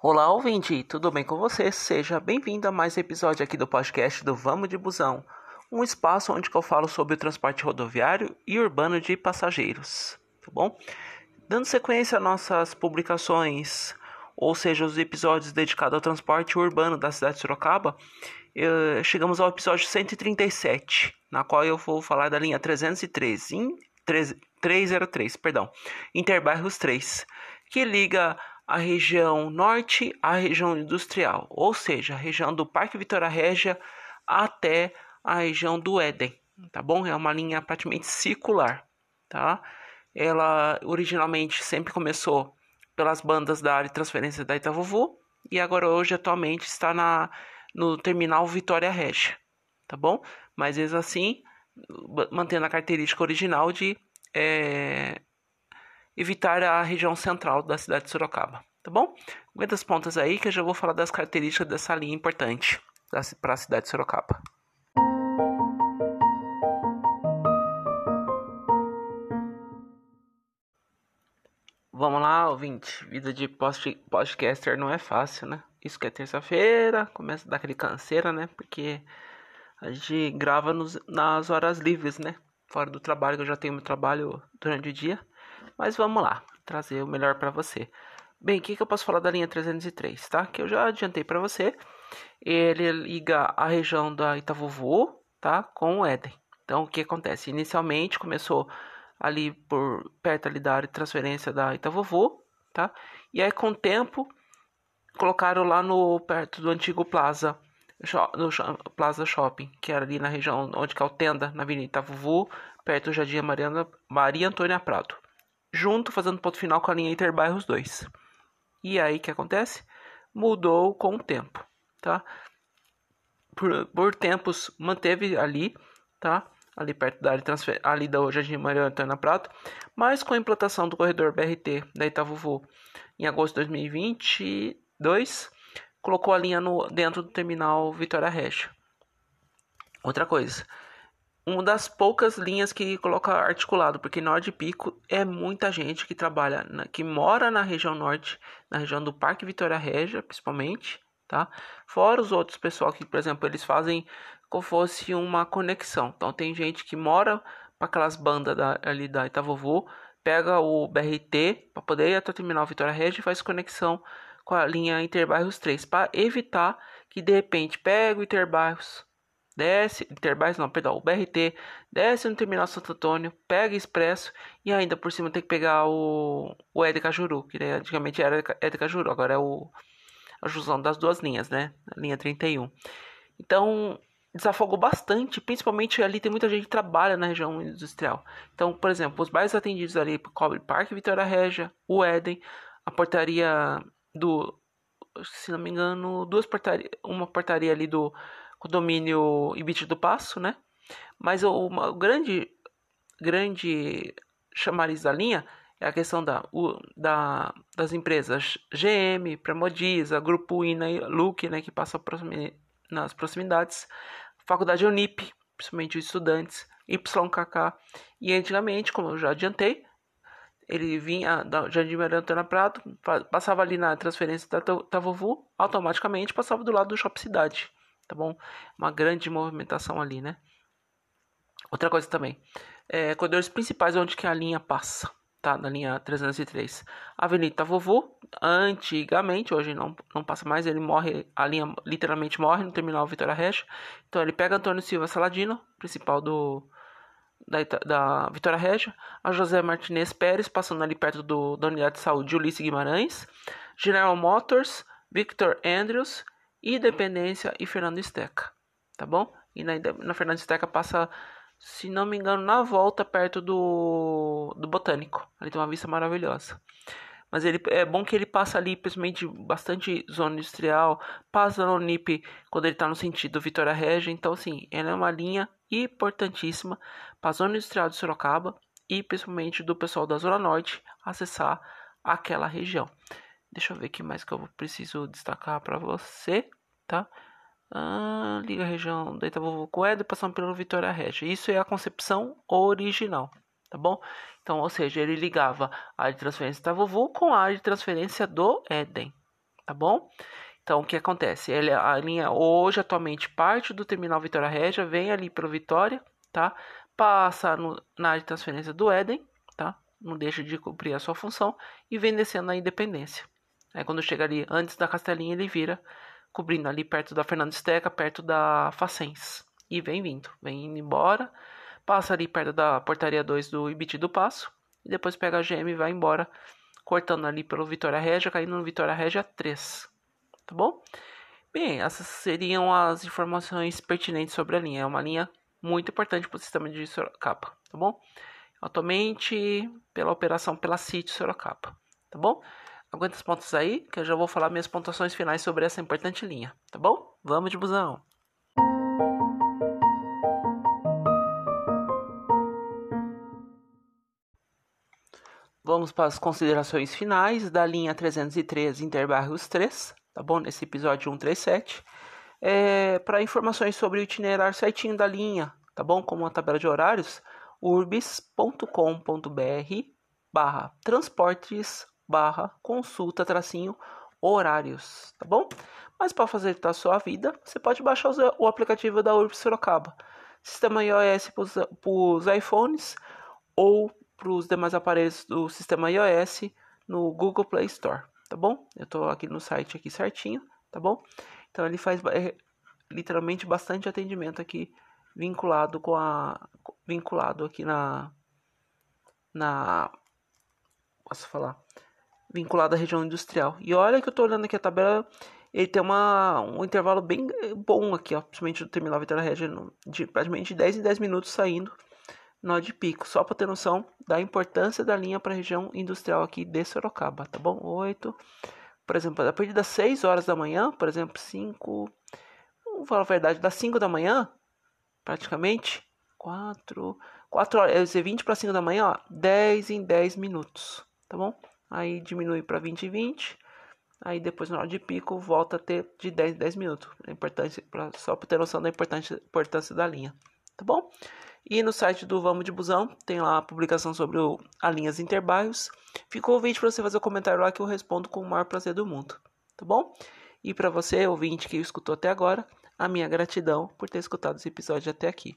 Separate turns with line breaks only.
Olá, ouvinte, tudo bem com você? Seja bem-vindo a mais um episódio aqui do podcast do Vamos de Busão, um espaço onde eu falo sobre o transporte rodoviário e urbano de passageiros, tá bom? Dando sequência às nossas publicações, ou seja, os episódios dedicados ao transporte urbano da cidade de Sorocaba, chegamos ao episódio 137, na qual eu vou falar da linha 303, em 303, perdão, Interbairros 3, que liga a região norte à região industrial, ou seja, a região do Parque Vitória Régia até a região do Éden, tá bom? É uma linha praticamente circular, tá? Ela originalmente sempre começou pelas bandas da área de transferência da Itavuvu e agora hoje atualmente está na no terminal Vitória Régia, tá bom? Mas mesmo assim, mantendo a característica original de é, evitar a região central da cidade de Sorocaba, tá bom? Aguenta as pontas aí que eu já vou falar das características dessa linha importante para a cidade de Sorocaba. Vamos lá, ouvinte. Vida de podcaster não é fácil, né? Isso que é terça-feira, começa a dar aquele canseira, né? Porque a gente grava nos, nas horas livres, né? Fora do trabalho, que eu já tenho meu trabalho durante o dia. Mas vamos lá, trazer o melhor para você. Bem, o que, que eu posso falar da linha 303, tá? Que eu já adiantei para você. Ele liga a região da Itavuvu, tá? Com o Éden. Então, o que acontece? Inicialmente começou ali por perto ali da área de transferência da Itavuvu, tá? E aí com o tempo colocaram lá no perto do antigo Plaza, no Plaza Shopping, que era ali na região onde que é o Tenda, na Avenida Itavuvu, perto do Jardim Maria Antônia Prado junto, fazendo ponto final com a linha Interbairros 2. E aí o que acontece? Mudou com o tempo, tá? Por, por tempos manteve ali, tá? Ali perto da área transfer, ali da Jardim Maria Antônia Prato, mas com a implantação do corredor BRT da Itavuvu em agosto de 2022, colocou a linha no, dentro do terminal Vitória Regia. Outra coisa, uma das poucas linhas que coloca articulado, porque Norte Pico é muita gente que trabalha, na, que mora na região norte, na região do Parque Vitória Régia, principalmente, tá? Fora os outros pessoal que, por exemplo, eles fazem como fosse uma conexão. Então tem gente que mora para aquelas bandas da, ali da Itavovu, pega o BRT para poder ir até o terminal Vitória Régia e faz conexão com a linha Interbairros 3, para evitar que de repente pega o Interbairros desce, Interbairros não, perdão, o BRT, desce no terminal Santo Antônio, pega expresso e ainda por cima tem que pegar o, o Éder Juru, que né, antigamente era Éder Juru, agora é o, a junção das duas linhas, né, a linha 31. Então, desafogou bastante, principalmente ali tem muita gente que trabalha na região industrial. Então, por exemplo, os bairros atendidos ali cobre Parque Vitória Régia, o Éden, a portaria do, se não me engano, duas portarias, uma portaria ali do condomínio Ibit do Passo, né? Mas o, uma grande, grande chamariz da linha é a questão da, o, da, das empresas GM, Premodiza, Grupo Ina e Luke, né, que passam nas proximidades, Faculdade Unip, principalmente os estudantes, YKK, e antigamente, como eu já adiantei, ele vinha da Jardim Maria Antônia Prato, passava ali na transferência da Tavovu, automaticamente passava do lado do Shop Cidade tá bom? Uma grande movimentação ali, né? Outra coisa também, é, corredores principais onde que a linha passa, tá? Na linha 303. Avenida Vovô, antigamente, hoje não, não passa mais, ele morre, a linha literalmente morre no terminal Vitória Recha. Então ele pega Antônio Silva Saladino, principal do da, da Vitória Regia, a José Martinez Pérez, passando ali perto do, da unidade de saúde Ulisses Guimarães, General Motors, Victor Andrews Independência e Fernando Esteca, tá bom? E na, na Fernando Esteca passa, se não me engano, na volta perto do, do Botânico. Ali tem uma vista maravilhosa. Mas ele é bom que ele passa ali, principalmente bastante zona industrial, passa no NIP quando ele está no sentido Vitória Regia. Então, assim, ela é uma linha importantíssima para a zona industrial de Sorocaba e principalmente do pessoal da Zona Norte acessar aquela região. Deixa eu ver o que mais que eu preciso destacar para você, tá? Ah, liga a região da Itaú Coelho passando pelo Vitória Regia. Isso é a concepção original, tá bom? Então, ou seja, ele ligava a área de transferência da Vovu com a área de transferência do Éden, tá bom? Então, o que acontece? Ele, a linha hoje, atualmente, parte do terminal Vitória Régia, vem ali pelo Vitória, tá? Passa no, na área de transferência do Éden, tá? Não deixa de cumprir a sua função e vem descendo na Independência. Aí, quando chega ali antes da Castelinha, ele vira, cobrindo ali perto da Fernando Esteca, perto da Facens. E vem vindo, vem indo embora, passa ali perto da portaria 2 do Ibiti do Passo, e depois pega a GM e vai embora, cortando ali pelo Vitória Régia, caindo no Vitória Régia 3 tá bom? Bem, essas seriam as informações pertinentes sobre a linha. É uma linha muito importante para o sistema de Sorocaba, tá bom? Atualmente, pela operação pela CIT Sorocaba, tá bom? Aguenta os pontos aí, que eu já vou falar minhas pontuações finais sobre essa importante linha, tá bom? Vamos de busão! Vamos para as considerações finais da linha 303 Interbarros 3, tá bom? Nesse episódio 137. É, Para informações sobre o itinerário certinho da linha, tá bom? Como a tabela de horários, urbis.com.br barra transportes barra consulta tracinho horários, tá bom? Mas para facilitar a sua vida, você pode baixar o aplicativo da Urbis Sorocaba. Sistema iOS para os iPhones ou para os demais aparelhos do sistema iOS no Google Play Store tá bom? Eu tô aqui no site aqui certinho, tá bom? Então ele faz é, literalmente bastante atendimento aqui vinculado com a vinculado aqui na na posso falar vinculado à região industrial. E olha que eu tô olhando aqui a tabela, ele tem uma, um intervalo bem bom aqui, ó, principalmente do terminal Vitória Regia, de praticamente 10 em 10 minutos saindo nó de pico, só para ter noção da importância da linha para a região industrial aqui de Sorocaba, tá bom? 8, por exemplo, a partir das 6 horas da manhã, por exemplo, 5, vamos falar a verdade, das 5 da manhã, praticamente, 4, 4 horas, dizer 20 para 5 da manhã, ó, 10 em 10 minutos, tá bom? Aí diminui para 20 e 20, aí depois na hora de pico volta a ter de 10 em 10 minutos. É importante, pra, só para ter noção da importância, importância da linha, tá bom? E no site do Vamos de Busão tem lá a publicação sobre o, a linhas interbairros. Ficou o vídeo para você fazer o um comentário lá que eu respondo com o maior prazer do mundo, tá bom? E para você, ouvinte que escutou até agora, a minha gratidão por ter escutado esse episódio até aqui.